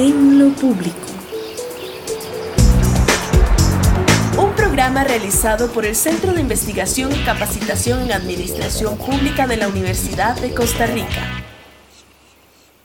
En lo público. Un programa realizado por el Centro de Investigación y Capacitación en Administración Pública de la Universidad de Costa Rica.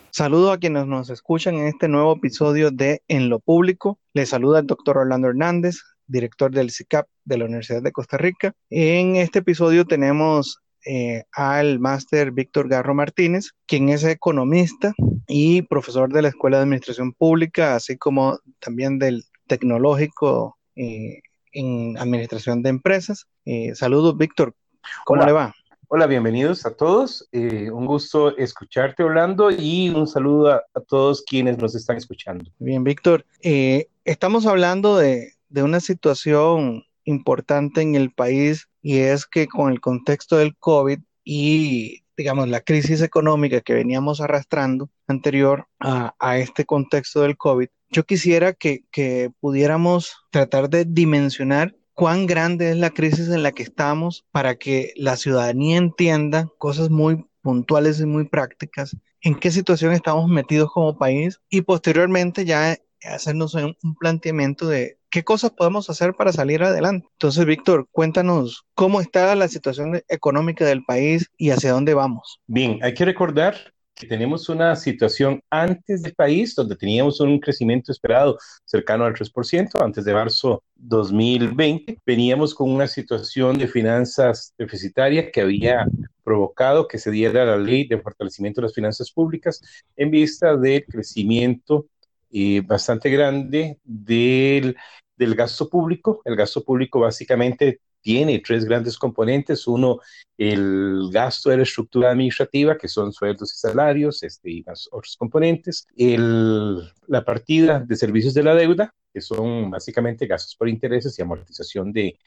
Saludo a quienes nos escuchan en este nuevo episodio de En lo Público. Les saluda el doctor Orlando Hernández, director del CICAP de la Universidad de Costa Rica. En este episodio tenemos eh, al máster Víctor Garro Martínez, quien es economista y profesor de la Escuela de Administración Pública, así como también del tecnológico eh, en Administración de Empresas. Eh, saludos, Víctor. ¿Cómo le va? Hola, bienvenidos a todos. un gusto escucharte, Orlando, y un saludo a, todos quienes nos están escuchando. Bien, Víctor. estamos hablando de, de una situación importante en el país y es que con el contexto del COVID y, digamos, la crisis económica que veníamos arrastrando anterior a, este contexto del COVID, yo quisiera que, que pudiéramos tratar de dimensionar cuán grande es la crisis en la que estamos para que la ciudadanía entienda cosas muy puntuales y muy prácticas, en qué situación estamos metidos como país y posteriormente ya hacernos un planteamiento de qué cosas podemos hacer para salir adelante. Entonces, Víctor, cuéntanos cómo está la situación económica del país y hacia dónde vamos. Bien, hay que recordar que tenemos una situación antes del país donde teníamos un crecimiento esperado cercano al 3%, antes de marzo 2020, veníamos con una situación de finanzas deficitarias que había provocado que se diera la ley de fortalecimiento de las finanzas públicas en vista del crecimiento eh, bastante grande del del gasto público. El gasto público básicamente tiene tres grandes componentes. Uno, el gasto de la estructura administrativa, que son sueldos y salarios, este, y más otros componentes. El, la partida de servicios de la deuda, que son básicamente gastos por intereses y amortización de,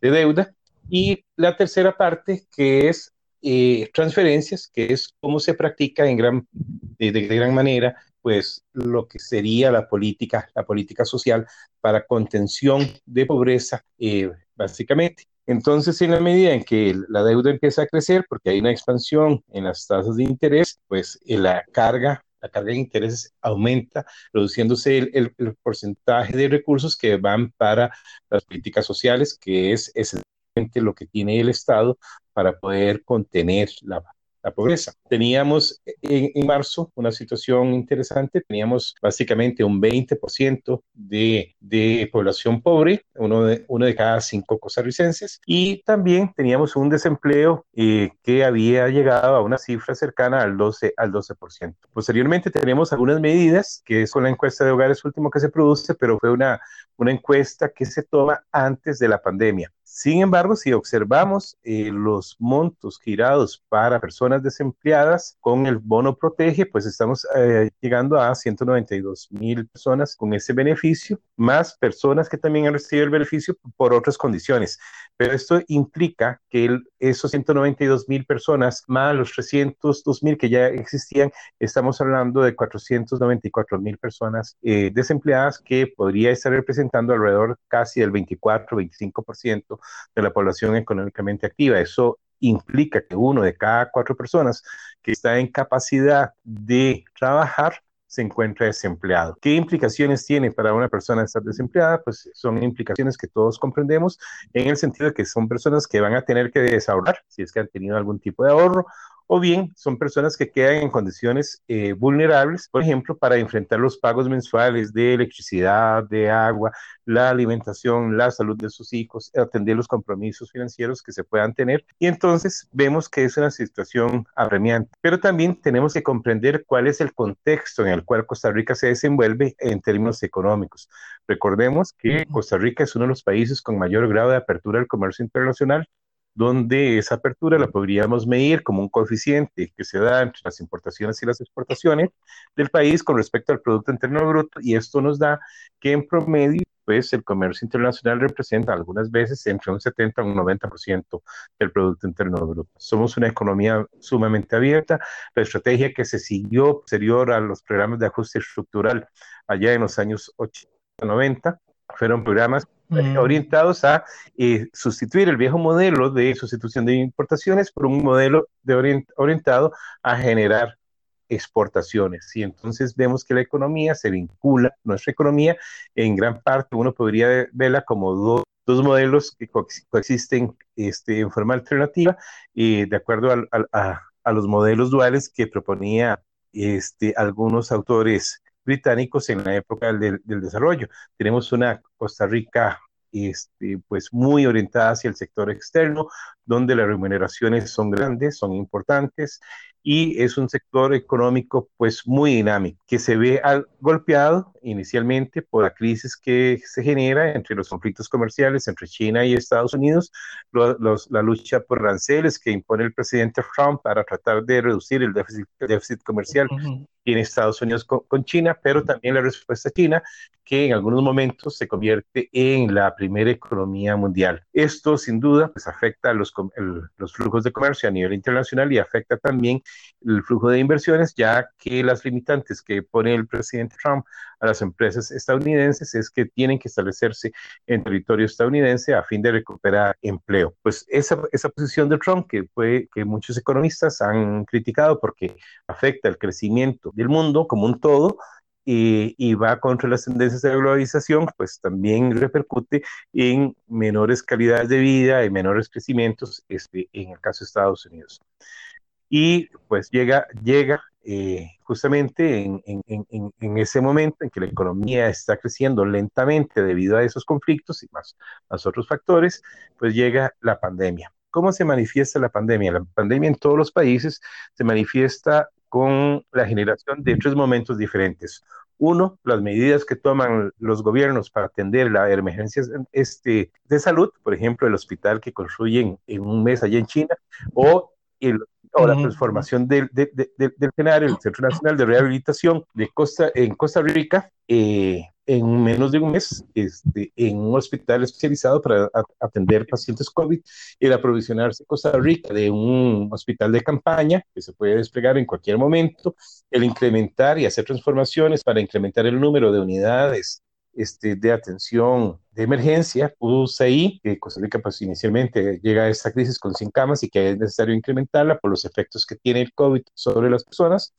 de deuda. Y la tercera parte, que es eh, transferencias, que es cómo se practica en gran, de, de gran manera pues lo que sería la política, la política social para contención de pobreza, eh, básicamente. Entonces, en la medida en que la deuda empieza a crecer, porque hay una expansión en las tasas de interés, pues eh, la carga, la carga de intereses aumenta, reduciéndose el, porcentaje de recursos que van para las políticas sociales, que es esencialmente lo que tiene el Estado para poder contener la, la pobreza. Teníamos en, marzo una situación interesante, teníamos básicamente un 20% de, de, población pobre, uno de, uno de cada cinco costarricenses, y también teníamos un desempleo eh, que había llegado a una cifra cercana al 12%. Al 12%. Posteriormente tenemos algunas medidas, que es la encuesta de hogares último que se produce, pero fue una, una encuesta que se toma antes de la pandemia. Sin embargo, si observamos eh, los montos girados para personas desempleadas con el bono protege, pues estamos eh, llegando a 192 mil personas con ese beneficio, más personas que también han recibido el beneficio por otras condiciones. Pero esto implica que esos 192 mil personas, más los 302 mil que ya existían, estamos hablando de 494 mil personas eh, desempleadas que podría estar representando alrededor casi del 24-25% de la población económicamente activa. Eso implica que uno de cada cuatro personas que está en capacidad de trabajar se encuentra desempleado. ¿Qué implicaciones tiene para una persona estar desempleada? Pues son implicaciones que todos comprendemos en el sentido de que son personas que van a tener que desahorrar si es que han tenido algún tipo de ahorro o bien son personas que quedan en condiciones eh, vulnerables, por ejemplo, para enfrentar los pagos mensuales de electricidad, de agua, la alimentación, la salud de sus hijos, atender los compromisos financieros que se puedan tener. Y entonces vemos que es una situación apremiante. Pero también tenemos que comprender cuál es el contexto en el cual Costa Rica se desenvuelve en términos económicos. Recordemos que Costa Rica es uno de los países con mayor grado de apertura al comercio internacional donde esa apertura la podríamos medir como un coeficiente que se da entre las importaciones y las exportaciones del país con respecto al Producto Interno Bruto, y esto nos da que en promedio, pues el comercio internacional representa algunas veces entre un 70 y un 90% del Producto Interno Bruto. Somos una economía sumamente abierta. La estrategia que se siguió posterior a los programas de ajuste estructural allá en los años 80, 90, fueron programas Mm. orientados a eh, sustituir el viejo modelo de sustitución de importaciones por un modelo de orientado a generar exportaciones. Y entonces vemos que la economía se vincula, nuestra economía, en gran parte uno podría verla como dos, dos modelos que coexisten este, en forma alternativa, y de acuerdo a, a, los modelos duales que proponía este, algunos autores británicos en la época del, del desarrollo. Tenemos una Costa Rica este, pues muy orientada hacia el sector externo, donde las remuneraciones son grandes, son importantes y es un sector económico pues muy dinámico, que se ve golpeado inicialmente por la crisis que se genera entre los conflictos comerciales entre China y Estados Unidos, la lucha por aranceles que impone el presidente Trump para tratar de reducir el déficit, déficit comercial en Estados Unidos con, China, pero también la respuesta china, que en algunos momentos se convierte en la primera economía mundial. Esto, sin duda, pues afecta a los, los flujos de comercio a nivel internacional y afecta también el flujo de inversiones, ya que las limitantes que pone el presidente Trump a las empresas estadounidenses es que tienen que establecerse en territorio estadounidense a fin de recuperar empleo. Pues esa, esa posición de Trump, que, fue, que muchos economistas han criticado porque afecta el crecimiento del mundo como un todo, y, va contra las tendencias de la globalización, pues también repercute en menores calidades de vida y menores crecimientos este, en el caso de Estados Unidos. Y pues llega, llega eh, justamente en, en, en, en, ese momento en que la economía está creciendo lentamente debido a esos conflictos y más, más otros factores, pues llega la pandemia. ¿Cómo se manifiesta la pandemia? La pandemia en todos los países se manifiesta con la generación de tres momentos diferentes. Uno, las medidas que toman los gobiernos para atender las emergencias este, de salud, por ejemplo, el hospital que construyen en un mes allá en China, o el o la transformación del, del, del, escenario, el Centro Nacional de Rehabilitación de Costa, en Costa Rica, eh, en menos de un mes, este, en un hospital especializado para atender pacientes COVID, el aprovisionarse Costa Rica de un hospital de campaña que se puede desplegar en cualquier momento, el incrementar y hacer transformaciones para incrementar el número de unidades este, de atención de emergencia, ahí que Costa Rica pues inicialmente llega a esta crisis con 100 camas y que es necesario incrementarla por los efectos que tiene el COVID sobre las personas.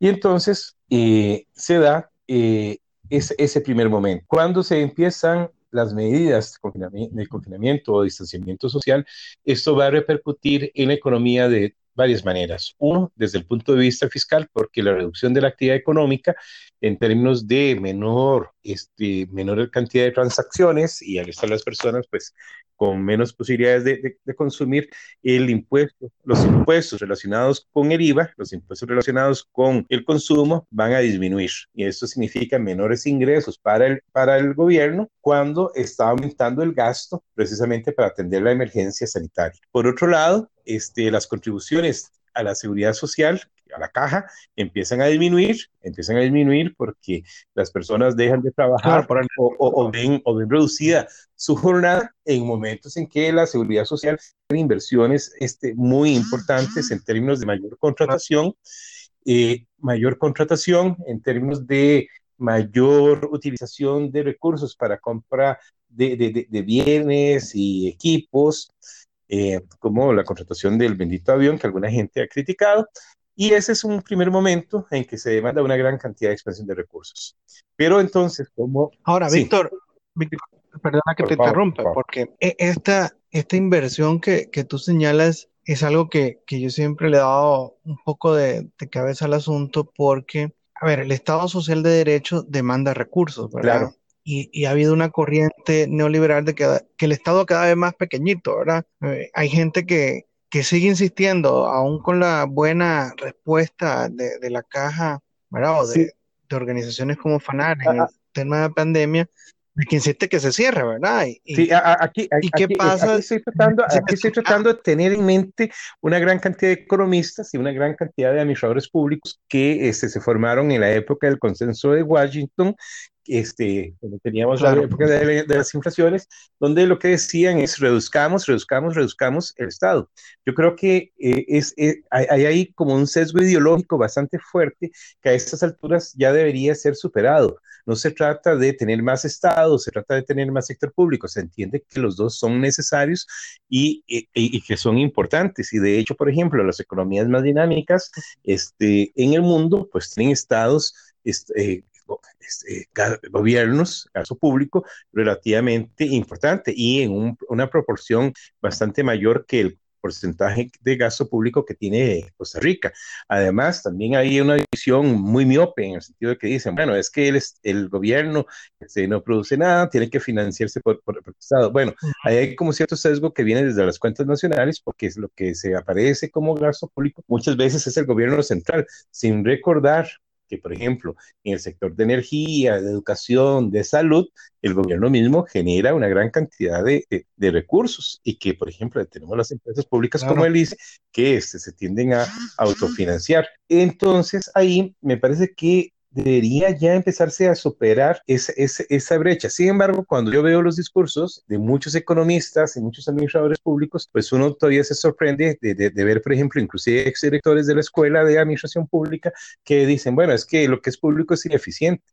Y entonces eh, se da eh, ese, ese primer momento. Cuando se empiezan las medidas de confinamiento, o distanciamiento social, esto va a repercutir en la economía de varias maneras. Uno, desde el punto de vista fiscal, porque la reducción de la actividad económica en términos de menor, este, menor cantidad de transacciones y al estar las personas pues con menos posibilidades de, consumir el impuesto, los impuestos relacionados con el IVA, los impuestos relacionados con el consumo van a disminuir y esto significa menores ingresos para el, para el gobierno cuando está aumentando el gasto precisamente para atender la emergencia sanitaria. Por otro lado, este, las contribuciones a la seguridad social, a la caja, empiezan a disminuir, empiezan a disminuir porque las personas dejan de trabajar o, o, ven, o ven reducida su jornada en momentos en que la seguridad social tiene inversiones este, muy importantes en términos de mayor contratación, eh, mayor contratación en términos de mayor utilización de recursos para compra de, de, de bienes y equipos, eh, como la contratación del bendito avión que alguna gente ha criticado. Y ese es un primer momento en que se demanda una gran cantidad de expansión de recursos. Pero entonces, como... Ahora, Víctor, perdona que te interrumpa, porque e, esta, esta inversión que, que tú señalas es algo que, que, yo siempre le he dado un poco de, de, cabeza al asunto porque, a ver, el Estado Social de Derecho demanda recursos, ¿verdad? Claro y, ha habido una corriente neoliberal de que, que, el Estado cada vez más pequeñito, ¿verdad? Eh, hay gente que, que, sigue insistiendo, aún con la buena respuesta de, de la caja, ¿verdad? O de, de organizaciones como FANAR en el tema de la pandemia, que insiste que se cierre, ¿verdad? Y, sí, aquí, ¿y qué pasa? Aquí estoy, tratando, aquí estoy tratando de tener en mente una gran cantidad de economistas y una gran cantidad de administradores públicos que este, se formaron en la época del consenso de Washington este, teníamos la época de, las inflaciones, donde lo que decían es reduzcamos, reduzcamos, reduzcamos el Estado. Yo creo que eh, es, eh, hay, ahí como un sesgo ideológico bastante fuerte que a estas alturas ya debería ser superado. No se trata de tener más Estado, se trata de tener más sector público. Se entiende que los dos son necesarios y, que son importantes. Y de hecho, por ejemplo, las economías más dinámicas este, en el mundo, pues tienen estados este, este, gobiernos, caso público, relativamente importante y en una proporción bastante mayor que el porcentaje de gasto público que tiene Costa Rica. Además, también hay una visión muy miope en el sentido de que dicen, bueno, es que el, el gobierno este, no produce nada, tiene que financiarse por, por, el Estado. Bueno, ahí hay como cierto sesgo que viene desde las cuentas nacionales, porque es lo que se aparece como gasto público muchas veces es el gobierno central, sin recordar que, por ejemplo, en el sector de energía, de educación, de salud, el gobierno mismo genera una gran cantidad de, recursos y que, por ejemplo, tenemos las empresas públicas como el ICE que este, se tienden a autofinanciar. Entonces, ahí me parece que debería ya empezarse a superar esa, esa, brecha. Sin embargo, cuando yo veo los discursos de muchos economistas y muchos administradores públicos, pues uno todavía se sorprende de, de, ver, por ejemplo, inclusive exdirectores de la escuela de administración pública que dicen, bueno, es que lo que es público es ineficiente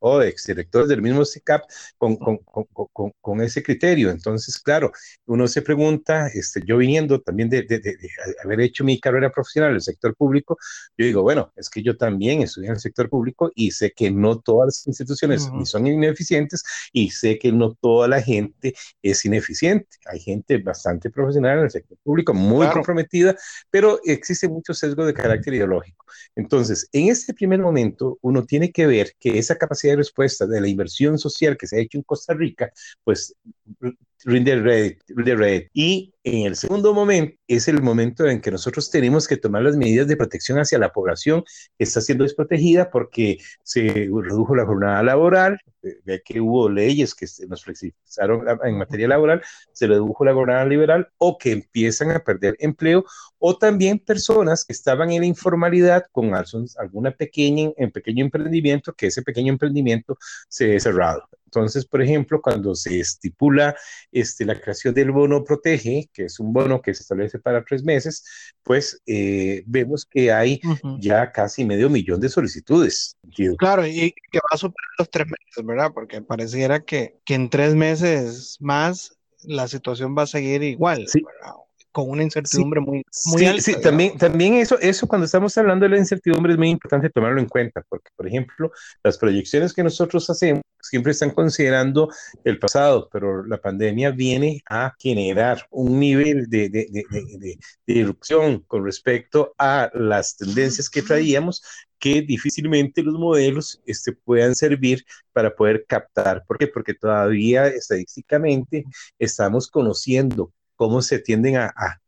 o exdirectores del mismo CICAP con, con, con, con, ese criterio. Entonces, claro, uno se pregunta, este, yo viniendo también de, de, de, haber hecho mi carrera profesional en el sector público, yo digo, bueno, es que yo también estudié en el sector público y sé que no todas las instituciones son ineficientes y sé que no toda la gente es ineficiente. Hay gente bastante profesional en el sector público, muy comprometida, pero existe mucho sesgo de carácter ideológico. Entonces, en este primer momento, uno tiene que ver que esa capacidad respuesta de la inversión social que se ha hecho en Costa Rica, pues rinde red, Y en el segundo momento es el momento en que nosotros tenemos que tomar las medidas de protección hacia la población que está siendo desprotegida porque se redujo la jornada laboral, ve que hubo leyes que nos flexibilizaron en materia laboral, se redujo la jornada liberal o que empiezan a perder empleo o también personas que estaban en la informalidad con alguna pequeña, en pequeño emprendimiento, que ese pequeño emprendimiento se ha cerrado. Entonces, por ejemplo, cuando se estipula este, la creación del bono protege, que es un bono que se establece para tres meses, pues eh, vemos que hay ya casi medio millón de solicitudes. Claro, y que va a superar los tres meses, ¿verdad? Porque pareciera que, que en tres meses más la situación va a seguir igual. Sí. ¿verdad? Con una incertidumbre muy, muy alta. Sí, también, también eso, eso cuando estamos hablando de la incertidumbre es muy importante tomarlo en cuenta, porque, por ejemplo, las proyecciones que nosotros hacemos siempre están considerando el pasado, pero la pandemia viene a generar un nivel de, de, de, de, de irrupción con respecto a las tendencias que traíamos que difícilmente los modelos este, puedan servir para poder captar. ¿Por qué? Porque todavía estadísticamente estamos conociendo cómo se tienden a,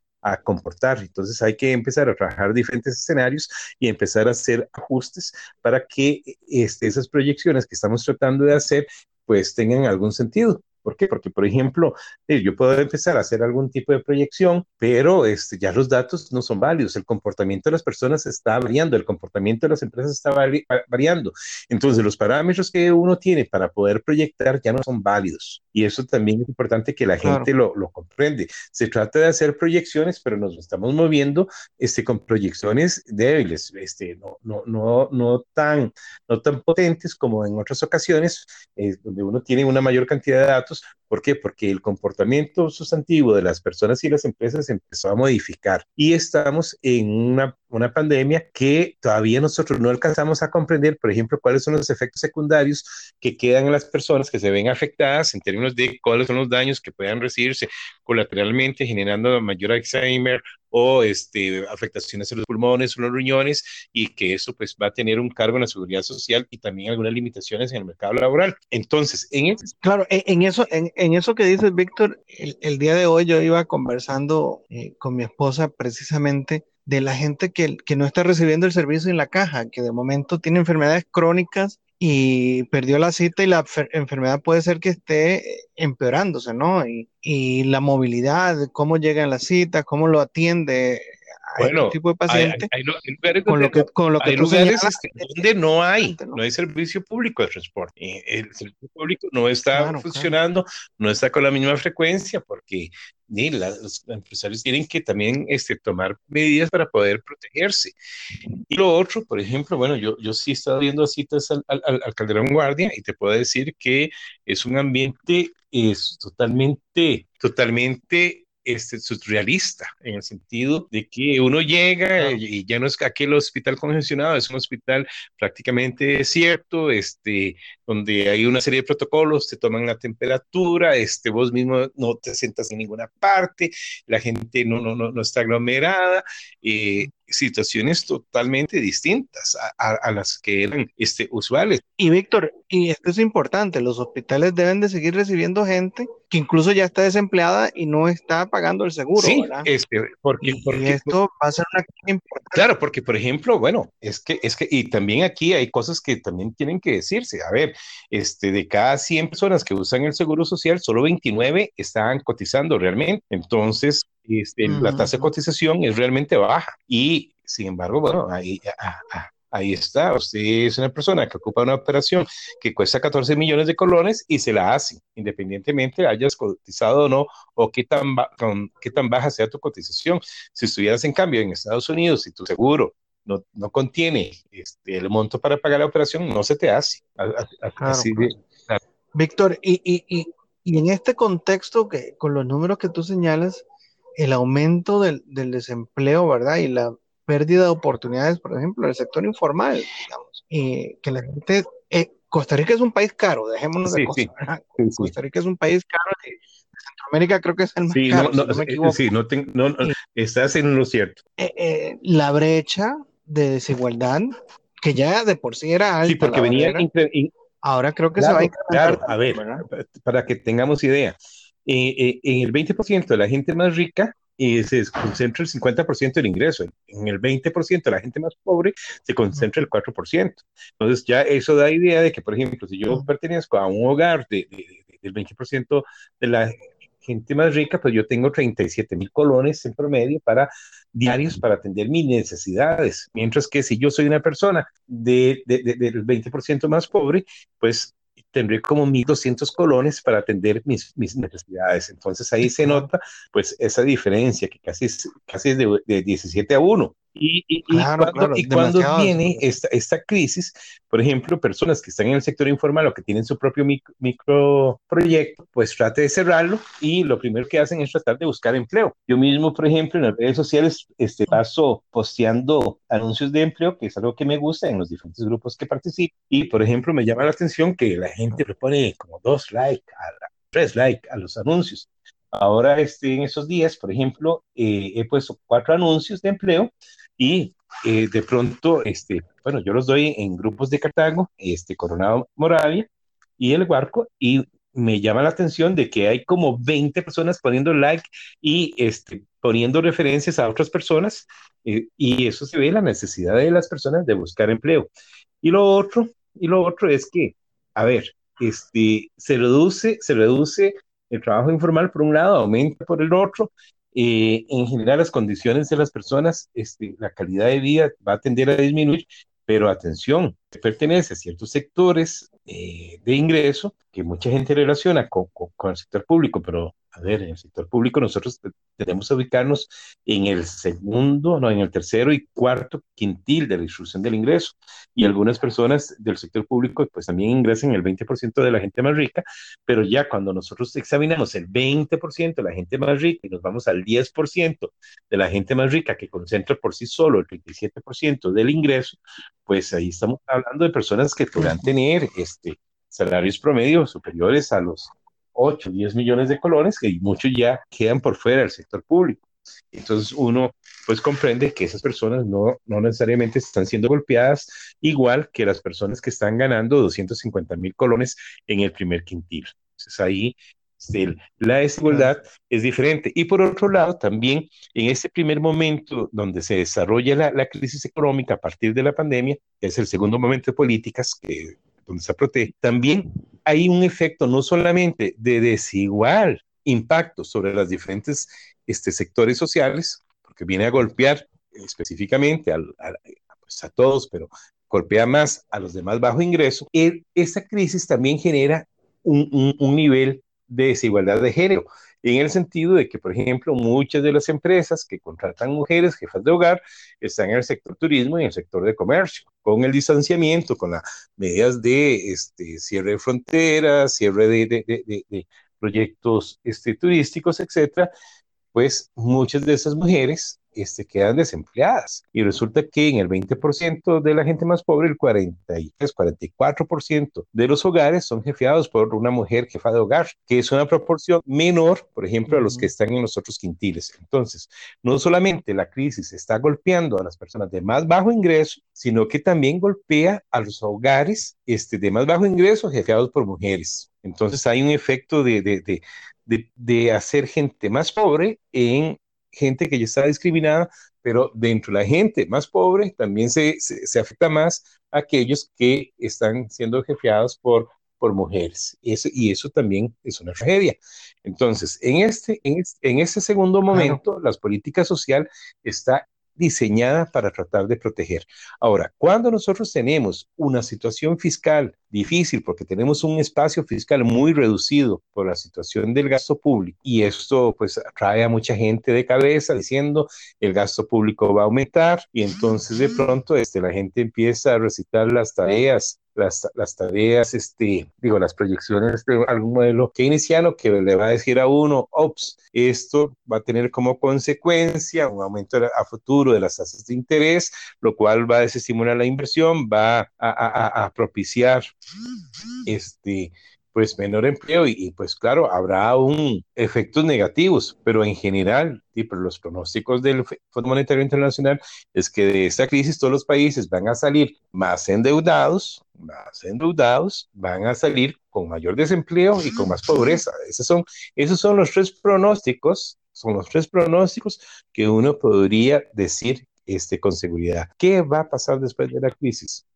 comportar. Entonces hay que empezar a trabajar diferentes escenarios y empezar a hacer ajustes para que este, esas proyecciones que estamos tratando de hacer pues tengan algún sentido. ¿Por qué? Porque, por ejemplo, eh, yo puedo empezar a hacer algún tipo de proyección, pero este, ya los datos no son válidos. El comportamiento de las personas está variando, el comportamiento de las empresas está variando. Entonces, los parámetros que uno tiene para poder proyectar ya no son válidos. Y eso también es importante que la gente lo, lo, comprende. Se trata de hacer proyecciones, pero nos estamos moviendo este, con proyecciones débiles, este, no, no, no, no, tan, no tan potentes como en otras ocasiones, eh, donde uno tiene una mayor cantidad de datos ¿Por qué? Porque el comportamiento sustantivo de las personas y las empresas empezó a modificar y estamos en una, una pandemia que todavía nosotros no alcanzamos a comprender, por ejemplo, cuáles son los efectos secundarios que quedan en las personas que se ven afectadas en términos de cuáles son los daños que puedan recibirse colateralmente, generando mayor Alzheimer o este, afectaciones en los pulmones o los riñones y que eso pues va a tener un cargo en la seguridad social y también algunas limitaciones en el mercado laboral. Entonces, en eso... Claro, en, eso, en, eso que dices, Víctor, el, el, día de hoy yo iba conversando eh, con mi esposa precisamente de la gente que, que no está recibiendo el servicio en la caja, que de momento tiene enfermedades crónicas y perdió la cita y la enfermedad puede ser que esté empeorándose, ¿no? Y, y la movilidad, cómo llega a la cita, cómo lo atiende este tipo de pacientes. Hay, lugares, con lo que, con lo que lugares donde no hay, ¿no? hay servicio público de transporte. El servicio público no está funcionando, no está con la misma frecuencia porque ni los empresarios tienen que también este, tomar medidas para poder protegerse. Y lo otro, por ejemplo, bueno, yo, yo sí he estado viendo citas al, al, al Calderón Guardia y te puedo decir que es un ambiente es totalmente, totalmente este, surrealista, en el sentido de que uno llega y ya no es aquel hospital congestionado, es un hospital prácticamente desierto, este, donde hay una serie de protocolos, te toman la temperatura, este, vos mismo no te sientas en ninguna parte, la gente no, no, no, está aglomerada, eh, situaciones totalmente distintas a, las que eran este, usuales. Y Víctor, y esto es importante, los hospitales deben de seguir recibiendo gente que incluso ya está desempleada y no está pagando el seguro. Sí, Este, porque, porque, esto va a ser una importante. Claro, porque por ejemplo, bueno, es que, es que, y también aquí hay cosas que también tienen que decirse. A ver, este, de cada 100 personas que usan el seguro social, solo 29 están cotizando realmente. Entonces, este, la tasa de cotización es realmente baja. Y sin embargo, bueno, ahí, ah, ah, ahí está. Usted es una persona que ocupa una operación que cuesta 14 millones de colones y se la hace, independientemente hayas cotizado o no, o qué tan, con, qué tan baja sea tu cotización. Si estuvieras en cambio en Estados Unidos y tu seguro no, no contiene este, el monto para pagar la operación, no se te hace. Así Víctor, y, y, y, y, en este contexto, que con los números que tú señalas, el aumento del, del desempleo, ¿verdad? Y la pérdida de oportunidades, por ejemplo, en el sector informal, digamos, y que la gente, eh, Costa Rica es un país caro, dejémonos de cosas, Costa Rica es un país caro, de, Centroamérica creo que es el más caro, no, no, me Sí, no, no, estás en lo cierto. Eh, eh, la brecha de desigualdad, que ya de por sí era alta. Sí, porque venía... ahora creo que se va a incrementar. Claro, a ver, para que tengamos idea, en el 20% de la gente más rica y se concentra el 50% del ingreso. En el 20% de la gente más pobre se concentra el 4%. Entonces ya eso da idea de que, por ejemplo, si yo pertenezco a un hogar de, del 20% de la gente más rica, pues yo tengo 37 mil colones en promedio para diarios para atender mis necesidades. Mientras que si yo soy una persona de, del 20% más pobre, pues tendré como 1.200 colones para atender mis, mis, necesidades. Entonces ahí se nota pues esa diferencia que casi es, casi es de, de 17 a 1. Y, y, cuando, viene esta, esta crisis, por ejemplo, personas que están en el sector informal o que tienen su propio micro, proyecto, pues trate de cerrarlo y lo primero que hacen es tratar de buscar empleo. Yo mismo, por ejemplo, en las redes sociales este, paso posteando anuncios de empleo, que es algo que me gusta en los diferentes grupos que participo. Y, por ejemplo, me llama la atención que la gente le pone como dos likes, tres likes a los anuncios. Ahora, este, en esos días, por ejemplo, eh, he puesto cuatro anuncios de empleo y eh, de pronto, este, bueno, yo los doy en grupos de Cartago, este, Coronado Moravia y El Huarco, y me llama la atención de que hay como 20 personas poniendo like y este, poniendo referencias a otras personas, eh, y eso se ve la necesidad de las personas de buscar empleo. Y lo otro, y lo otro es que, a ver, este, se reduce, se reduce el trabajo informal por un lado, aumenta por el otro, eh, en general las condiciones de las personas, este, la calidad de vida va a tender a disminuir, pero atención, pertenece a ciertos sectores eh, de ingreso que mucha gente relaciona con, con, el sector público, pero a ver, en el sector público nosotros tenemos que ubicarnos en el segundo, no, en el tercero y cuarto quintil de la distribución del ingreso. Y algunas personas del sector público pues también ingresan el 20% de la gente más rica, pero ya cuando nosotros examinamos el 20% de la gente más rica y nos vamos al 10% de la gente más rica que concentra por sí solo el 37% del ingreso, pues ahí estamos hablando de personas que podrán tener este, salarios promedios superiores a los 8, 10 millones de colones, y muchos ya quedan por fuera del sector público. Entonces uno pues comprende que esas personas no, no necesariamente están siendo golpeadas igual que las personas que están ganando 250 mil colones en el primer quintil. Entonces ahí la desigualdad es diferente. Y por otro lado, también en este primer momento donde se desarrolla la, la crisis económica a partir de la pandemia, que es el segundo momento de políticas que donde se protege, también hay un efecto no solamente de desigual impacto sobre los diferentes este, sectores sociales, porque viene a golpear específicamente a, pues, a todos, pero golpea más a los de más bajo ingreso, e, esta crisis también genera un, un nivel de desigualdad de género en el sentido de que, por ejemplo, muchas de las empresas que contratan mujeres jefas de hogar están en el sector turismo y en el sector de comercio. Con el distanciamiento, con las medidas de este, cierre de fronteras, cierre de, proyectos este, turísticos, etcétera, pues muchas de esas mujeres este, quedan desempleadas. Y resulta que en el 20% de la gente más pobre, el 43, 44% de los hogares son jefeados por una mujer jefa de hogar, que es una proporción menor, por ejemplo, a los que están en los otros quintiles. Entonces, no solamente la crisis está golpeando a las personas de más bajo ingreso, sino que también golpea a los hogares este, de más bajo ingreso jefeados por mujeres. Entonces hay un efecto de, de, de, de, hacer gente más pobre en gente que ya está discriminada, pero dentro de la gente más pobre también se, se, afecta más a aquellos que están siendo jefeados por, por mujeres. Eso, y eso también es una tragedia. Entonces, en este, en este, en este segundo momento, las políticas social está diseñada para tratar de proteger. Ahora, cuando nosotros tenemos una situación fiscal difícil porque tenemos un espacio fiscal muy reducido por la situación del gasto público y esto pues trae a mucha gente de cabeza diciendo el gasto público va a aumentar y entonces de pronto este, la gente empieza a recitar las tareas las, las, tareas, este, digo, las proyecciones de algún modelo keynesiano que le va a decir a uno, ops, esto va a tener como consecuencia un aumento a futuro de las tasas de interés, lo cual va a desestimular la inversión, va a, propiciar este, pues menor empleo y, pues claro, habrá un efectos negativos, pero en general, y por los pronósticos del Fondo Monetario Internacional es que de esta crisis todos los países van a salir más endeudados, más endeudados, van a salir con mayor desempleo y con más pobreza. Esos son, esos son los tres pronósticos, son los tres pronósticos que uno podría decir este, con seguridad. ¿Qué va a pasar después de la crisis?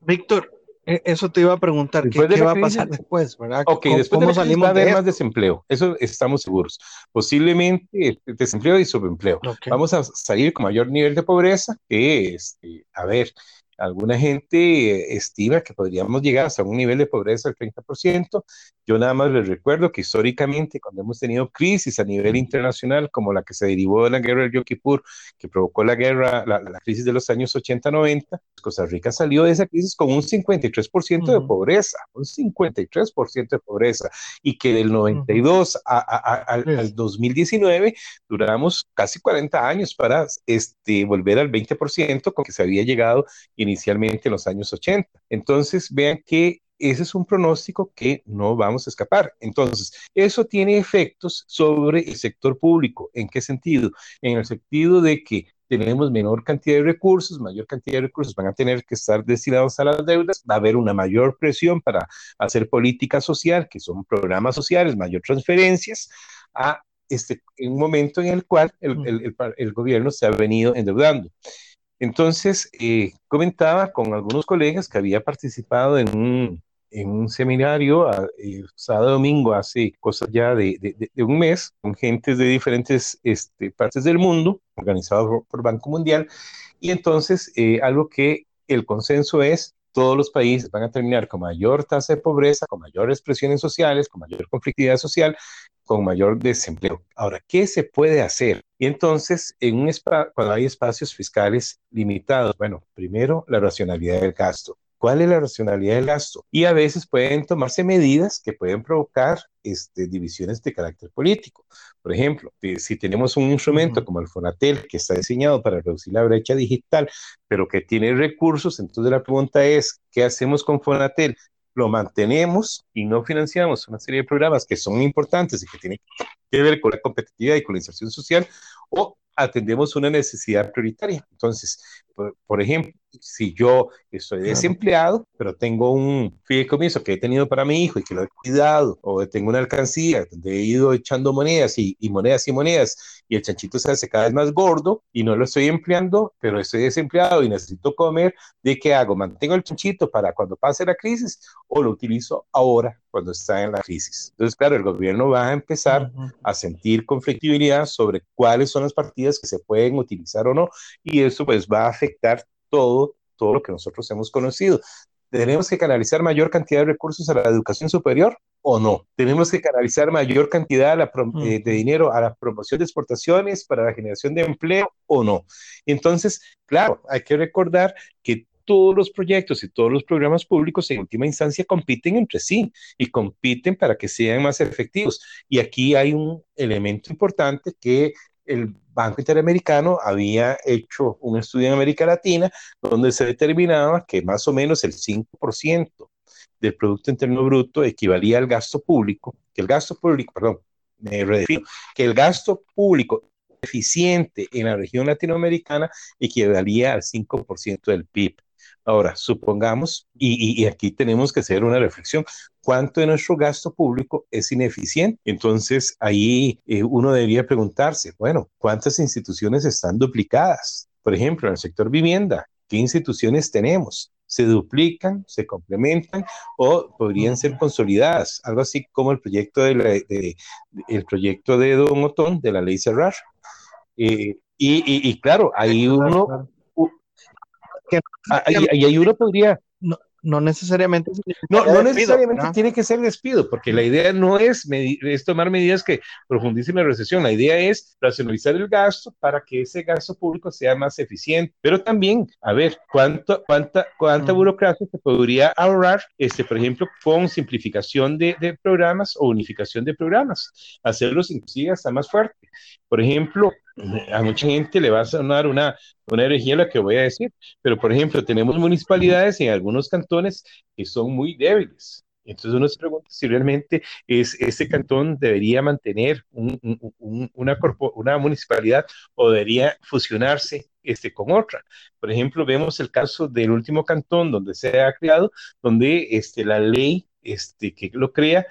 Víctor, eso te iba a preguntar, ¿qué, va a pasar después? ¿verdad? Ok, después de salimos va a haber más desempleo, eso estamos seguros. Posiblemente este, desempleo y subempleo. Vamos a salir con mayor nivel de pobreza, que este, a ver, Alguna gente estima que podríamos llegar hasta un nivel de pobreza del 30%. Yo nada más les recuerdo que históricamente, cuando hemos tenido crisis a nivel internacional, como la que se derivó de la guerra del Yom Kippur, que provocó la guerra, la, crisis de los años 80-90, Costa Rica salió de esa crisis con un 53% de pobreza, un 53% de pobreza, y que del 92 al, 2019 duramos casi 40 años para este, volver al 20% con que se había llegado inicialmente en los años 80. Entonces, vean que ese es un pronóstico que no vamos a escapar. Entonces, eso tiene efectos sobre el sector público. ¿En qué sentido? En el sentido de que tenemos menor cantidad de recursos, mayor cantidad de recursos van a tener que estar destinados a las deudas, va a haber una mayor presión para hacer política social, que son programas sociales, mayor transferencias, a este, un momento en el cual el, el, el gobierno se ha venido endeudando. Entonces, eh, comentaba con algunos colegas que había participado en un, en un seminario eh, sábado domingo hace cosas ya de, de, un mes con gentes de diferentes este, partes del mundo, organizado por, Banco Mundial, y entonces eh, algo que el consenso es todos los países van a terminar con mayor tasa de pobreza, con mayores presiones sociales, con mayor conflictividad social, con mayor desempleo. Ahora, ¿qué se puede hacer? Y entonces, en un cuando hay espacios fiscales limitados, bueno, primero la racionalidad del gasto. ¿Cuál es la racionalidad del gasto? Y a veces pueden tomarse medidas que pueden provocar este, divisiones de carácter político. Por ejemplo, si tenemos un instrumento como el Fonatel que está diseñado para reducir la brecha digital, pero que tiene recursos, entonces la pregunta es, ¿qué hacemos con Fonatel? lo mantenemos y no financiamos una serie de programas que son importantes y que tienen que ver con la competitividad y con la inserción social, o atendemos una necesidad prioritaria. Entonces, por, ejemplo, si yo estoy desempleado, pero tengo un fideicomiso que he tenido para mi hijo y que lo he cuidado, o tengo una alcancía donde he ido echando monedas y, monedas y monedas, y el chanchito se hace cada vez más gordo y no lo estoy empleando, pero estoy desempleado y necesito comer, ¿de qué hago? ¿Mantengo el chanchito para cuando pase la crisis o lo utilizo ahora cuando está en la crisis. Entonces, claro, el gobierno va a empezar a sentir conflictibilidad sobre cuáles son las partidas que se pueden utilizar o no, y eso pues va a afectar todo, todo lo que nosotros hemos conocido. ¿Tenemos que canalizar mayor cantidad de recursos a la educación superior o no? ¿Tenemos que canalizar mayor cantidad de, de dinero a la promoción de exportaciones para la generación de empleo o no? Entonces, claro, hay que recordar que todos los proyectos y todos los programas públicos en última instancia compiten entre sí y compiten para que sean más efectivos. Y aquí hay un elemento importante que el Banco Interamericano había hecho un estudio en América Latina donde se determinaba que más o menos el 5% del Producto Interno Bruto equivalía al gasto público, que el gasto público, perdón, me redefino, que el gasto público eficiente en la región latinoamericana equivalía al 5% del PIB. Ahora, supongamos, y, aquí tenemos que hacer una reflexión, ¿cuánto de nuestro gasto público es ineficiente? Entonces, ahí eh, uno debería preguntarse, bueno, ¿cuántas instituciones están duplicadas? Por ejemplo, en el sector vivienda, ¿qué instituciones tenemos? se duplican, se complementan o podrían ser consolidadas, algo así como el proyecto de, el proyecto de Don Otón de la ley Cerrar. Eh, y, claro, ahí uno, Ah, y, ahí uno podría, no necesariamente. No, no necesariamente tiene que ser despido, porque la idea no es, es, tomar medidas que profundicen la recesión. La idea es racionalizar el gasto para que ese gasto público sea más eficiente. Pero también, a ver, ¿cuánto, cuánta, cuánta burocracia se podría ahorrar, este, por ejemplo, con simplificación de, de programas o unificación de programas? Hacerlos inclusive hasta más fuerte. Por ejemplo, a mucha gente le va a sonar una, una herejía lo que voy a decir, pero por ejemplo, tenemos municipalidades en algunos cantones que son muy débiles. Entonces uno se pregunta si realmente es, ese cantón debería mantener una, una municipalidad o debería fusionarse este, con otra. Por ejemplo, vemos el caso del último cantón donde se ha creado, donde este, la ley este, que lo crea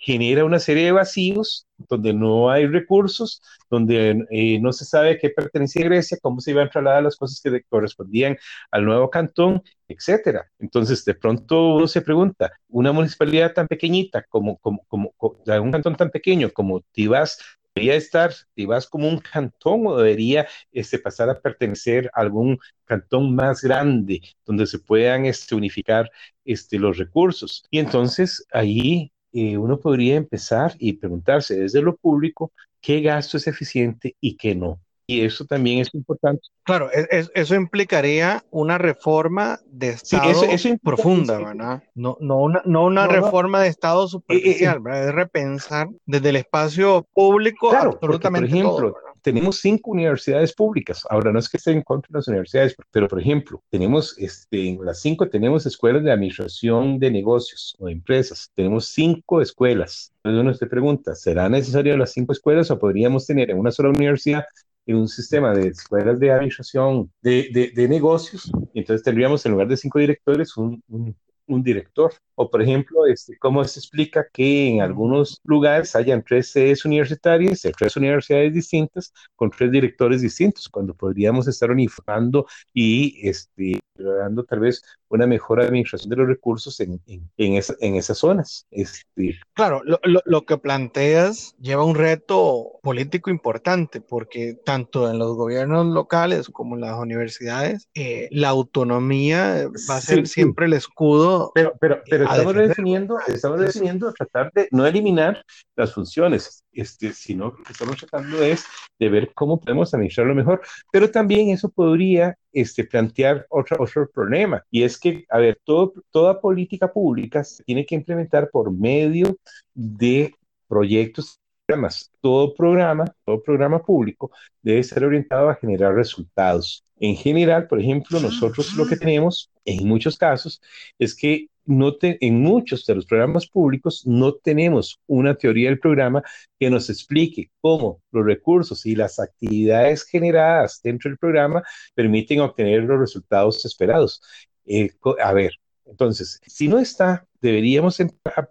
genera una serie de vacíos donde no hay recursos, donde eh, no se sabe qué pertenecía a Grecia, cómo se iban a trasladar las cosas que correspondían al nuevo cantón, etcétera. Entonces, de pronto uno se pregunta, una municipalidad tan pequeñita como, como, como, un cantón tan pequeño como Tibás, ¿Debería estar Tibás como un cantón o debería este, pasar a pertenecer a algún cantón más grande donde se puedan este, unificar este, los recursos? Y entonces ahí eh, uno podría empezar y preguntarse desde lo público qué gasto es eficiente y qué no. Y eso también es importante. Claro, eso implicaría una reforma de Estado profunda, ¿verdad? No, no una, no una reforma de Estado eh, eh, superficial, ¿verdad? Es repensar desde el espacio público claro, absolutamente por ejemplo, tenemos cinco universidades públicas. Ahora, no es que esté en contra de las universidades, pero por ejemplo, tenemos, este, en las cinco tenemos escuelas de administración de negocios o de empresas. Tenemos cinco escuelas. Entonces uno se pregunta, ¿será necesario las cinco escuelas o podríamos tener en una sola universidad en un sistema de escuelas de administración de, de, negocios, entonces tendríamos en lugar de cinco directores un, un director. O, por ejemplo, este, cómo se explica que en algunos lugares hayan tres sedes universitarias tres universidades distintas con tres directores distintos, cuando podríamos estar unificando y este, dando tal vez una mejor administración de los recursos en, en, en, esas zonas. Este, claro, lo, lo, que planteas lleva un reto político importante, porque tanto en los gobiernos locales como en las universidades, eh, la autonomía va a ser siempre el escudo. Pero, pero, pero estamos definiendo, estamos definiendo tratar de no eliminar las funciones, este, sino que estamos tratando es de ver cómo podemos administrarlo mejor. Pero también eso podría este, plantear otro, otro problema, y es que, a ver, todo, toda política pública se tiene que implementar por medio de proyectos programas. Todo programa, todo programa público debe ser orientado a generar resultados. En general, por ejemplo, nosotros lo que tenemos en muchos casos es que no en muchos de los programas públicos no tenemos una teoría del programa que nos explique cómo los recursos y las actividades generadas dentro del programa permiten obtener los resultados esperados. Eh, a ver, entonces, si no está, deberíamos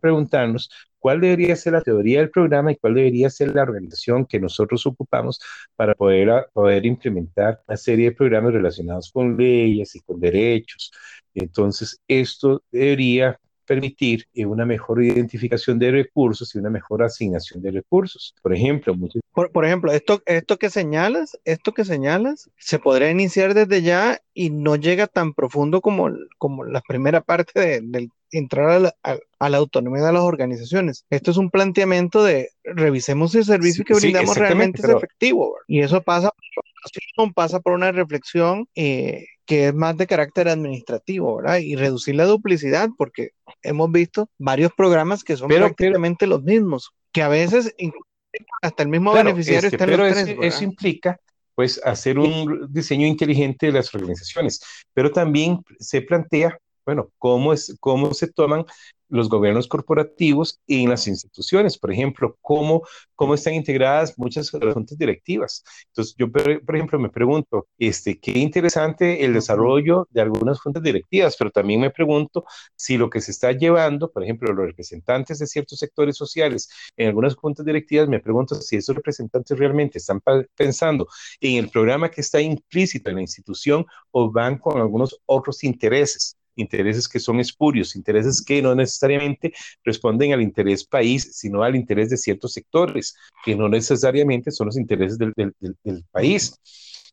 preguntarnos cuál debería ser la teoría del programa y cuál debería ser la organización que nosotros ocupamos para poder, poder implementar una serie de programas relacionados con leyes y con derechos. Entonces, esto debería permitir eh, una mejor identificación de recursos y una mejor asignación de recursos. Por ejemplo, muchos... por, ejemplo, esto, esto que señalas, esto que señalas, se podría iniciar desde ya y no llega tan profundo como, como la primera parte de, del entrar a la, a, la, autonomía de las organizaciones. Esto es un planteamiento de revisemos si el servicio que brindamos realmente es efectivo. Y eso pasa, pasa por una reflexión eh, que es más de carácter administrativo, ¿verdad? Y reducir la duplicidad, porque hemos visto varios programas que son prácticamente los mismos, que a veces hasta el mismo beneficiario este, está en pero eso implica pues hacer un diseño inteligente de las organizaciones, pero también se plantea bueno, cómo, es, cómo se toman los gobiernos corporativos y en las instituciones, por ejemplo, cómo, cómo están integradas muchas de las juntas directivas. Entonces, yo, por ejemplo, me pregunto, este, qué interesante el desarrollo de algunas juntas directivas, pero también me pregunto si lo que se está llevando, por ejemplo, los representantes de ciertos sectores sociales en algunas juntas directivas, me pregunto si esos representantes realmente están pensando en el programa que está implícito en la institución o van con algunos otros intereses intereses que son espurios, intereses que no necesariamente responden al interés país, sino al interés de ciertos sectores, que no necesariamente son los intereses del, país.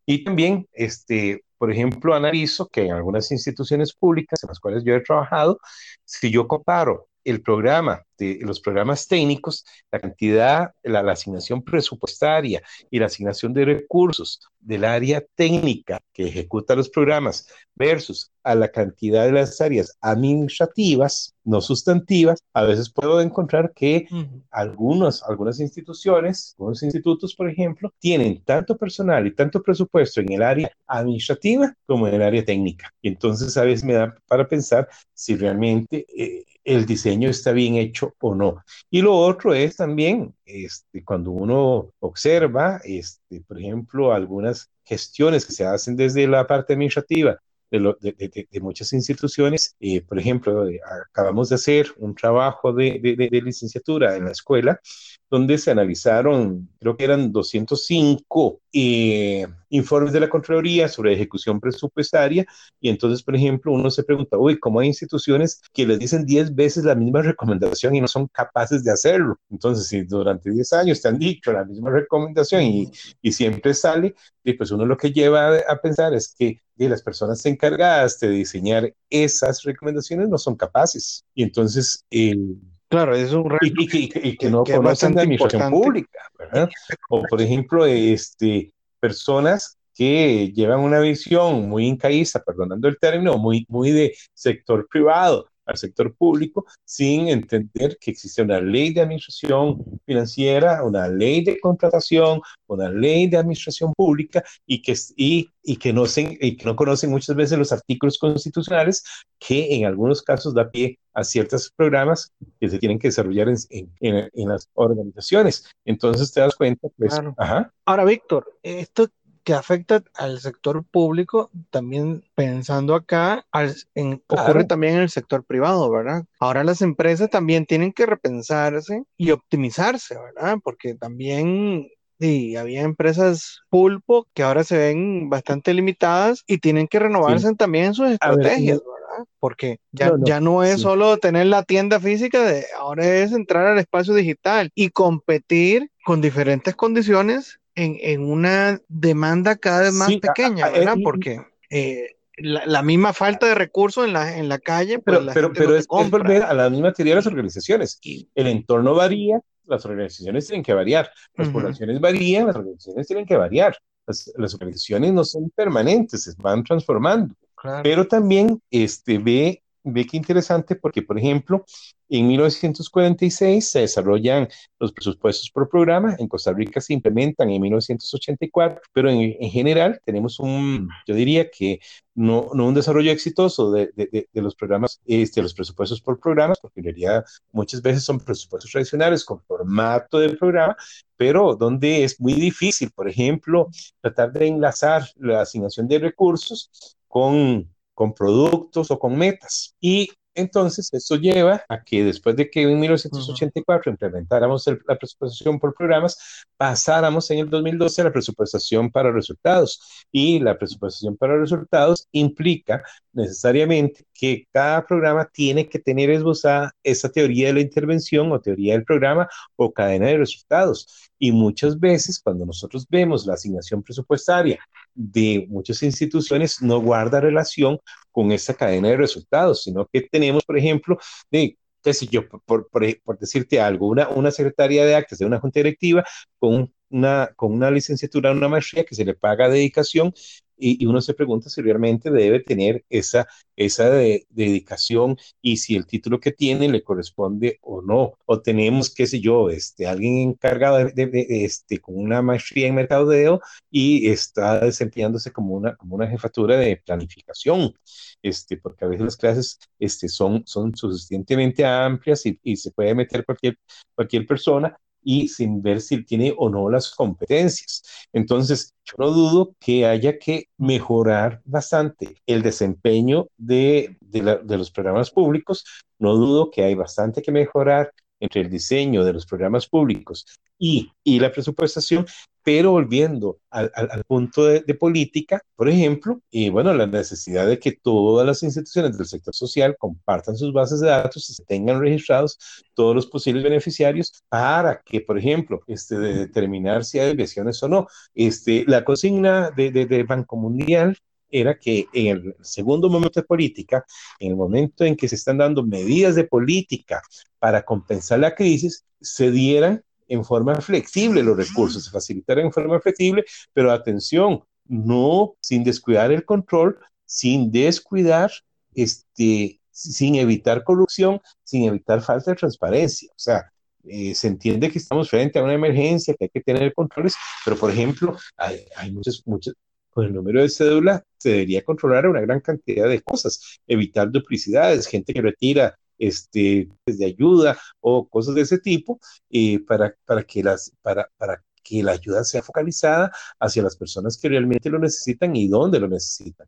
Y también, este, por ejemplo, analizo que en algunas instituciones públicas en las cuales yo he trabajado, si yo comparo el programa, de los programas técnicos, la cantidad, la, asignación presupuestaria y la asignación de recursos del área técnica que ejecuta los programas versus a la cantidad de las áreas administrativas, no sustantivas, a veces puedo encontrar que algunos, algunas instituciones, algunos institutos, por ejemplo, tienen tanto personal y tanto presupuesto en el área administrativa como en el área técnica. Y entonces a veces me da para pensar si realmente eh, el diseño está bien hecho o no. Y lo otro es también, este, cuando uno observa, este, por ejemplo, algunas gestiones que se hacen desde la parte administrativa de, de, muchas instituciones. Eh, por ejemplo, eh, acabamos de hacer un trabajo de, licenciatura en la escuela donde se analizaron, creo que eran 205 eh, informes de la Contraloría sobre ejecución presupuestaria. Y entonces, por ejemplo, uno se pregunta, uy, ¿cómo hay instituciones que les dicen 10 veces la misma recomendación y no son capaces de hacerlo? Entonces, si durante 10 años te han dicho la misma recomendación y, y siempre sale, y pues uno lo que lleva a pensar es que y las personas encargadas de diseñar esas recomendaciones no son capaces. Y entonces, el Claro, es un reto y, que, no conocen la administración pública, ¿verdad? O por ejemplo, este, personas que llevan una visión muy incaísta, perdonando el término, muy, muy de sector privado, al sector público sin entender que existe una ley de administración financiera, una ley de contratación, una ley de administración pública y que, y, y que, no, se, y que no conocen muchas veces los artículos constitucionales que en algunos casos da pie a ciertos programas que se tienen que desarrollar en, en, en las organizaciones. Entonces te das cuenta, pues, ajá. Ahora, Víctor, esto que afecta al sector público, también pensando acá, en, ocurre también en el sector privado, ¿verdad? Ahora las empresas también tienen que repensarse y optimizarse, ¿verdad? Porque también y había empresas pulpo que ahora se ven bastante limitadas y tienen que renovarse también en sus estrategias, ¿verdad? Porque ya no, ya no es solo tener la tienda física, de, ahora es entrar al espacio digital y competir con diferentes condiciones en, una demanda cada vez más pequeña, ¿verdad? Porque eh, la, misma falta de recursos en la, en la calle, pues, pero, pero, es, volver a la misma teoría de las organizaciones. El entorno varía, las organizaciones tienen que variar, las poblaciones varían, las organizaciones tienen que variar. Las, las, organizaciones no son permanentes, se van transformando. Pero también este, ve ve qué interesante porque, por ejemplo, en 1946 se desarrollan los presupuestos por programa, en Costa Rica se implementan en 1984, pero en, general tenemos un, yo diría que no, no un desarrollo exitoso de, de, de, los programas, este, los presupuestos por programas, porque en realidad muchas veces son presupuestos tradicionales con formato de programa, pero donde es muy difícil, por ejemplo, tratar de enlazar la asignación de recursos con con productos o con metas. Y Entonces, eso lleva a que después de que en 1984 implementáramos la presupuestación por programas, pasáramos en el 2012 a la presupuestación para resultados. Y la presupuestación para resultados implica necesariamente que cada programa tiene que tener esbozada esa teoría de la intervención o teoría del programa o cadena de resultados. Y muchas veces cuando nosotros vemos la asignación presupuestaria de muchas instituciones, no guarda relación con esa cadena de resultados, sino que tenemos, por ejemplo, de qué sé yo, por, por, decirte algo, una, una secretaria de actas de una junta directiva con una, con una licenciatura, una maestría que se le paga dedicación y, uno se pregunta si realmente debe tener esa, esa dedicación y si el título que tiene le corresponde o no. O tenemos, qué sé yo, este, alguien encargado de, este, con una maestría en mercadeo y está desempeñándose como una, como una jefatura de planificación. Este, porque a veces las clases este, son, son suficientemente amplias y, y se puede meter cualquier, cualquier persona y sin ver si tiene o no las competencias. Entonces, yo no dudo que haya que mejorar bastante el desempeño de, de los programas públicos, no dudo que hay bastante que mejorar entre el diseño de los programas públicos y, y la presupuestación, pero volviendo al, al, punto de, de, política, por ejemplo, y bueno, la necesidad de que todas las instituciones del sector social compartan sus bases de datos y se tengan registrados todos los posibles beneficiarios para que, por ejemplo, este, de determinar si hay desviaciones o no. Este, la consigna de, de, de Banco Mundial era que en el segundo momento de política, en el momento en que se están dando medidas de política para compensar la crisis, se dieran en forma flexible los recursos, se facilitaran en forma flexible, pero atención, no sin descuidar el control, sin descuidar, este, sin evitar corrupción, sin evitar falta de transparencia. O sea, eh, se entiende que estamos frente a una emergencia, que hay que tener controles, pero por ejemplo, hay, hay muchas, muchas, con el número de cédula se debería controlar una gran cantidad de cosas, evitar duplicidades, gente que retira este, de ayuda o cosas de ese tipo, eh, para, para, que las, para, para que la ayuda sea focalizada hacia las personas que realmente lo necesitan y dónde lo necesitan.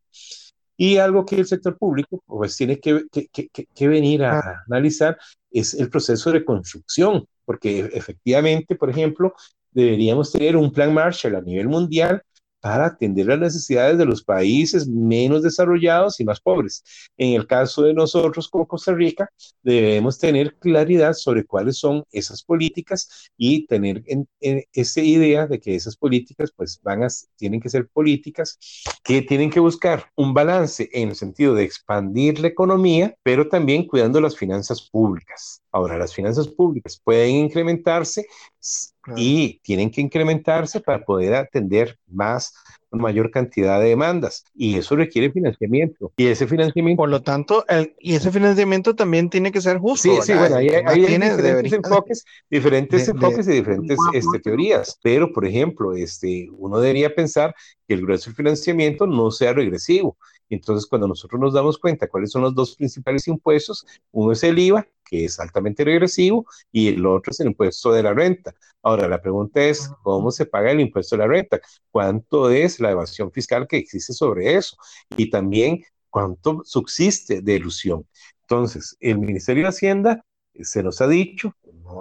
Y algo que el sector público pues tiene que, que, que, que venir a analizar es el proceso de construcción, porque efectivamente, por ejemplo, deberíamos tener un plan Marshall a nivel mundial para atender las necesidades de los países menos desarrollados y más pobres. En el caso de nosotros como Costa Rica, debemos tener claridad sobre cuáles son esas políticas y tener en, esa idea de que esas políticas pues van a, tienen que ser políticas que tienen que buscar un balance en el sentido de expandir la economía, pero también cuidando las finanzas públicas. Ahora, las finanzas públicas pueden incrementarse y tienen que incrementarse para poder atender más, mayor cantidad de demandas. Y eso requiere financiamiento. Y ese financiamiento. Por lo tanto, el, y ese financiamiento también tiene que ser justo. Sí, sí, bueno, hay, hay diferentes enfoques, diferentes enfoques y diferentes este, teorías. Pero, por ejemplo, este, uno debería pensar que el grueso del financiamiento no sea regresivo. Entonces, cuando nosotros nos damos cuenta cuáles son los dos principales impuestos, uno es el IVA que es altamente regresivo, y el otro es el impuesto de la renta. Ahora, la pregunta es, ¿cómo se paga el impuesto de la renta? ¿Cuánto es la evasión fiscal que existe sobre eso? Y también, ¿cuánto subsiste de ilusión? Entonces, el Ministerio de Hacienda se nos ha dicho,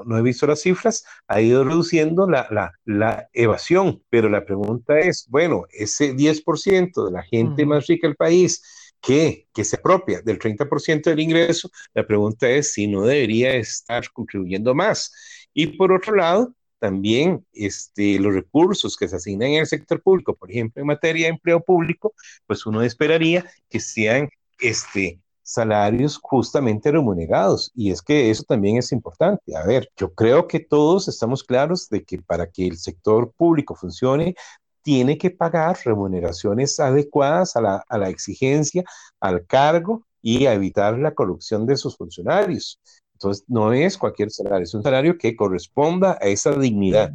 no, he visto las cifras, ha ido reduciendo la, la, la, evasión, pero la pregunta es, bueno, ese 10% de la gente más rica del país que, que se apropia del 30% del ingreso, la pregunta es si no debería estar contribuyendo más. Y por otro lado, también este, los recursos que se asignan en el sector público, por ejemplo, en materia de empleo público, pues uno esperaría que sean este, salarios justamente remunerados. Y es que eso también es importante. A ver, yo creo que todos estamos claros de que para que el sector público funcione, tiene que pagar remuneraciones adecuadas a la, a la exigencia, al cargo y a evitar la corrupción de sus funcionarios. Entonces, no es cualquier salario, es un salario que corresponda a esa dignidad.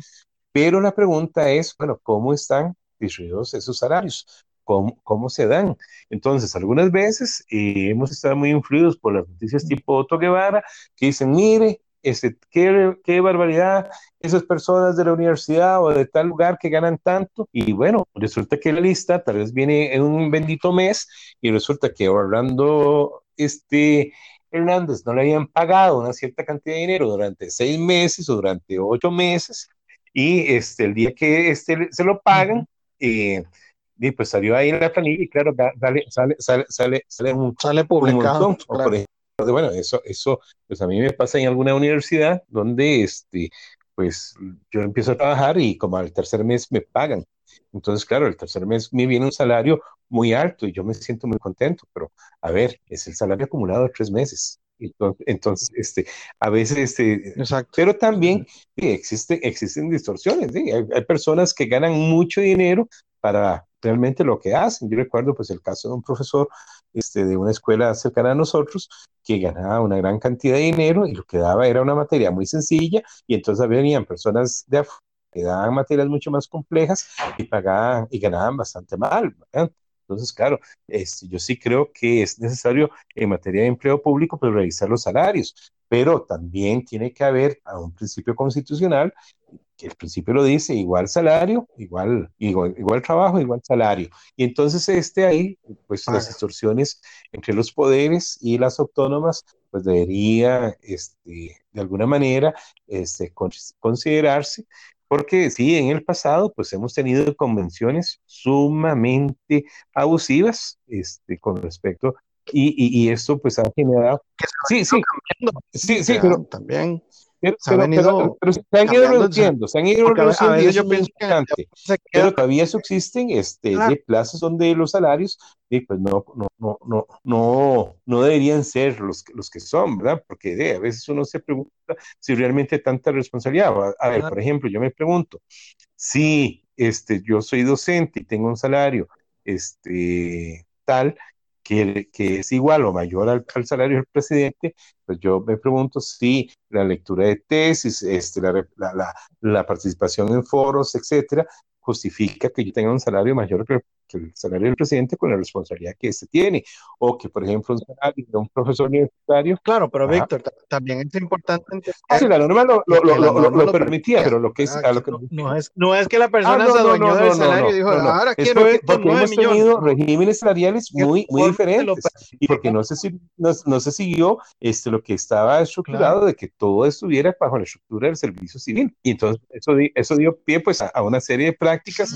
Pero la pregunta es, bueno, ¿cómo están distribuidos esos salarios? ¿Cómo, cómo se dan? Entonces, algunas veces eh, hemos estado muy influidos por las noticias tipo Otto Guevara, que dicen, mire, este, qué, qué barbaridad, esas personas de la universidad o de tal lugar que ganan tanto, y bueno, resulta que la lista tal vez viene en un bendito mes y resulta que ahorrando este Hernández no le habían pagado una cierta cantidad de dinero durante seis meses o durante ocho meses, y este, el día que este, se lo pagan, eh, y pues salió ahí en la planilla y claro, sale, sale, sale, sale, sale, un, sale publicado. Un montón, bueno, eso, eso, pues a mí me pasa en alguna universidad donde, este, pues yo empiezo a trabajar y como al tercer mes me pagan. Entonces, claro, el tercer mes me viene un salario muy alto y yo me siento muy contento, pero a ver, es el salario acumulado de tres meses. Entonces, este, a veces, este, pero también sí, existe, existen distorsiones. ¿sí? Hay, hay, personas que ganan mucho dinero para realmente lo que hacen. Yo recuerdo pues el caso de un profesor este, de una escuela cercana a nosotros que ganaba una gran cantidad de dinero y lo que daba era una materia muy sencilla y entonces venían personas de afuera que daban materias mucho más complejas y pagaban y ganaban bastante mal. Entonces, claro, este, yo sí creo que es necesario en materia de empleo público pues, revisar los salarios, pero también tiene que haber un principio constitucional que el principio lo dice, igual salario, igual, igual, igual trabajo, igual salario. Y entonces este ahí, pues las distorsiones entre los poderes y las autónomas, pues debería, este, de alguna manera, este, considerarse porque sí, en el pasado pues hemos tenido convenciones sumamente abusivas este, con respecto y, y, esto pues ha generado... Sí, sí, sí, sí, pero también pero, se, han ido reduciendo, se han ido reduciendo y eso es importante. Pero todavía existen este, plazas donde los salarios pues no, no, no, no, no, no deberían ser los, los que son, ¿verdad? Porque a veces uno se pregunta si realmente tanta responsabilidad. A, ver, por ejemplo, yo me pregunto, si este, yo soy docente y tengo un salario este, tal, que, es igual o mayor al, salario del presidente, pues yo me pregunto si la lectura de tesis, este, la, la, la participación en foros, etcétera, justifica que yo tenga un salario mayor que, el salario del presidente con la responsabilidad que éste tiene, o que, por ejemplo, un salario de un profesor universitario. Claro, pero Víctor, también es importante entender. Ah, sí, la norma lo, lo, lo, lo permitía, pero lo que es. A lo que... No, es, no es que la persona ah, se adueñó del salario y dijo, ahora quiero porque, porque hemos tenido regímenes salariales muy, muy diferentes, y porque no se, no, no se siguió este, lo que estaba estructurado de que todo estuviera bajo la estructura del servicio civil. Y entonces eso, eso dio pie pues, a, a una serie de prácticas prácticas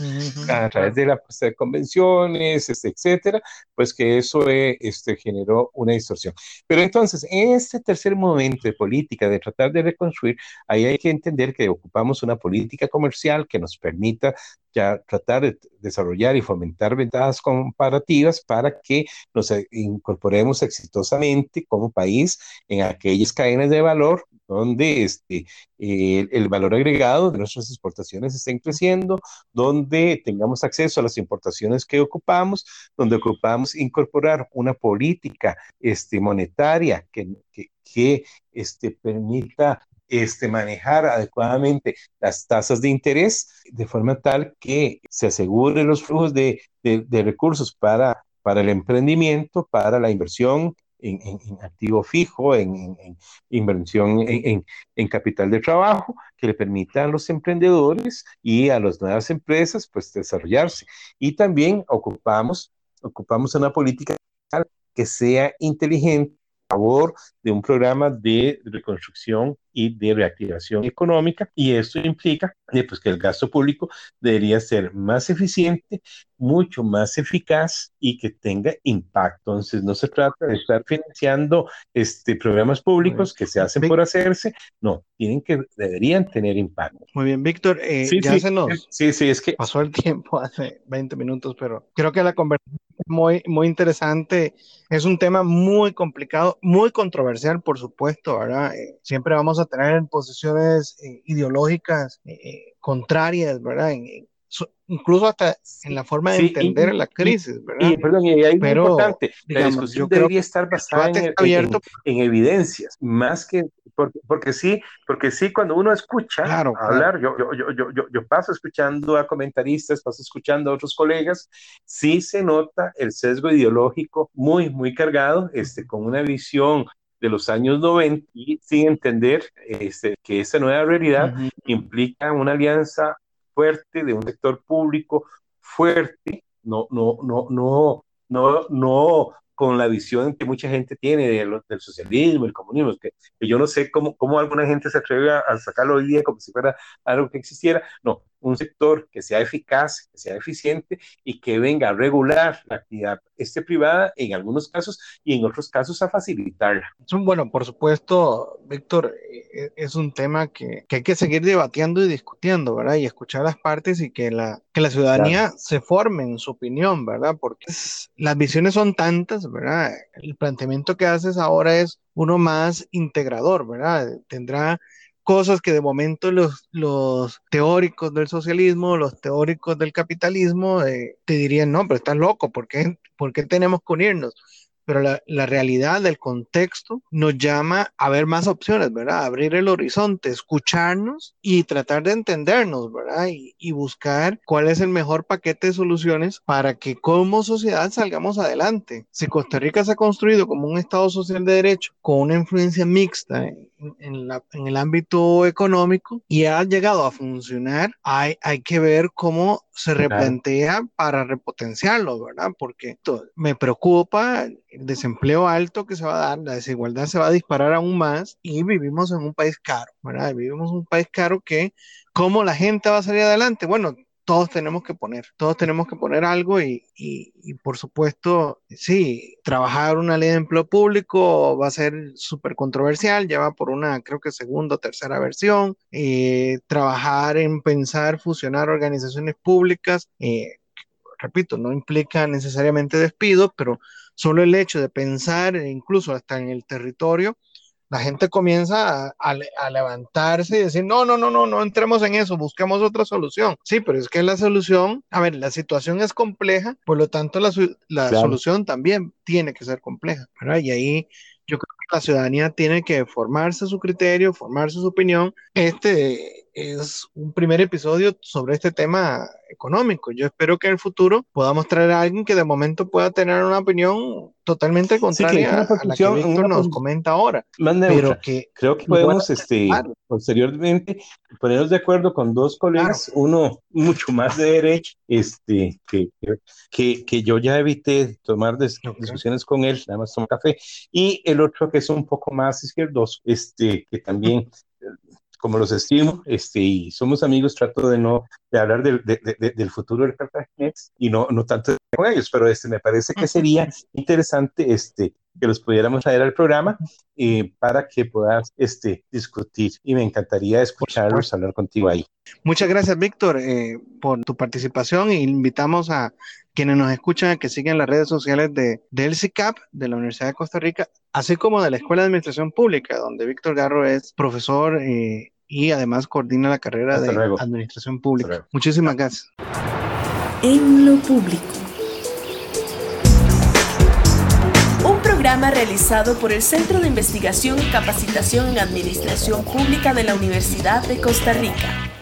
a través de la de este, etcétera, pues que eso eh, este, generó una distorsión. Pero entonces, en este tercer momento de política, de tratar de reconstruir, ahí hay que entender que ocupamos una política comercial que nos permita ya tratar de desarrollar y fomentar ventajas comparativas para que nos incorporemos exitosamente como país en aquellas cadenas de valor donde este, el valor agregado de nuestras exportaciones estén creciendo, donde tengamos acceso a las importaciones que ocupamos, donde ocupamos incorporar una política este, monetaria que, que, que este, permita este, manejar adecuadamente las tasas de interés de forma tal que se asegure los flujos de, recursos para, para el emprendimiento, para la inversión en, en, activo fijo, en, en inversión en, capital de trabajo, que le permita a los emprendedores y a las nuevas empresas pues desarrollarse. Y también ocupamos, ocupamos una política que sea inteligente favor de un programa de reconstrucción y de reactivación económica y esto implica pues, que el gasto público debería ser más eficiente, mucho más eficaz y que tenga impacto. Entonces no se trata de estar financiando este, programas públicos que se hacen por hacerse, no, tienen que, deberían tener impacto. Muy bien, Víctor, eh, ya sí, se nos sí, sí, es que pasó el tiempo hace 20 minutos, pero creo que la conversación muy, muy interesante, es un tema muy complicado, muy controversial, por supuesto, ¿verdad? Eh, siempre vamos a tener posiciones eh, ideológicas eh, contrarias, ¿verdad? incluso hasta en la forma de entender la crisis, ¿verdad? Y, perdón, y ahí Pero, importante, la discusión debería estar basada en, en, evidencias, más que, porque, porque, sí, porque sí, cuando uno escucha hablar, Yo, yo, yo, yo, yo paso escuchando a comentaristas, paso escuchando a otros colegas, sí se nota el sesgo ideológico muy, muy cargado, este, con una visión de los años 90 y sin entender este, que esa nueva realidad implica una alianza fuerte de un sector público fuerte, no, no, no, no, no, no, con la visión que mucha gente tiene de del socialismo, el comunismo, que, yo no sé cómo, cómo alguna gente se atreve a, a sacarlo hoy día como si fuera algo que existiera. No, un sector que sea eficaz, que sea eficiente y que venga a regular la actividad este privada en algunos casos y en otros casos a facilitarla. Bueno, por supuesto, Víctor, e, es un tema que, que, hay que seguir debatiendo y discutiendo, ¿verdad? Y escuchar las partes y que la, que la ciudadanía se forme en su opinión, ¿verdad? Porque las visiones son tantas, El planteamiento que haces ahora es uno más integrador, ¿verdad? Tendrá cosas que de momento los, los teóricos del socialismo, los teóricos del capitalismo, eh, te dirían, no, pero estás loco, ¿por qué, ¿por qué tenemos que unirnos? Pero la, realidad del contexto nos llama a ver más opciones, ¿verdad? Abrir el horizonte, escucharnos y tratar de entendernos, ¿verdad? Y, buscar cuál es el mejor paquete de soluciones para que como sociedad salgamos adelante. Si Costa Rica se ha construido como un Estado social de derecho con una influencia mixta en, la, en el ámbito económico y ha llegado a funcionar, hay, hay que ver cómo se replantea para repotenciarlo, ¿verdad? Porque me preocupa el desempleo alto que se va a dar, la desigualdad se va a disparar aún más y vivimos en un país caro, ¿verdad? Vivimos en un país caro que, ¿cómo la gente va a salir adelante? Bueno, todos tenemos que poner, todos tenemos que poner algo y, y, por supuesto, sí, trabajar una ley de empleo público va a ser súper controversial, ya va por una, creo que segunda o tercera versión, eh, trabajar en pensar, fusionar organizaciones públicas, eh, repito, no implica necesariamente despido, pero solo el hecho de pensar, incluso hasta en el territorio, la gente comienza a, levantarse y decir, no, no, no, no, no entremos en eso, busquemos otra solución. Sí, pero es que la solución, a ver, la situación es compleja, por lo tanto la, solución también tiene que ser compleja, ¿verdad? Y ahí yo creo que la ciudadanía tiene que formarse su criterio, formarse su opinión. Este es un primer episodio sobre este tema económico. Yo espero que en el futuro podamos traer a alguien que de momento pueda tener una opinión totalmente contraria a la que Víctor nos comenta ahora. Pero que creo que podemos este, posteriormente ponernos de acuerdo con dos colegas, uno mucho más de derecha, este, que, que, que yo ya evité tomar discusiones con él, nada más tomar café, y el otro que es un poco más izquierdoso, este, que también como los estimo, este, y somos amigos, trato de no de hablar del, del futuro del Cartaginés y no, no tanto con ellos, pero este, me parece que sería interesante este, que los pudiéramos traer al programa eh, para que puedas este, discutir y me encantaría escucharlos, hablar contigo ahí. Muchas gracias, Víctor, eh, por tu participación e invitamos a quienes nos escuchan a que sigan las redes sociales de, del CICAP, de la Universidad de Costa Rica, así como de la Escuela de Administración Pública, donde Víctor Garro es profesor eh, y además coordina la carrera de Administración Pública. Muchísimas gracias. En lo público. Un programa realizado por el Centro de Investigación y Capacitación en Administración Pública de la Universidad de Costa Rica.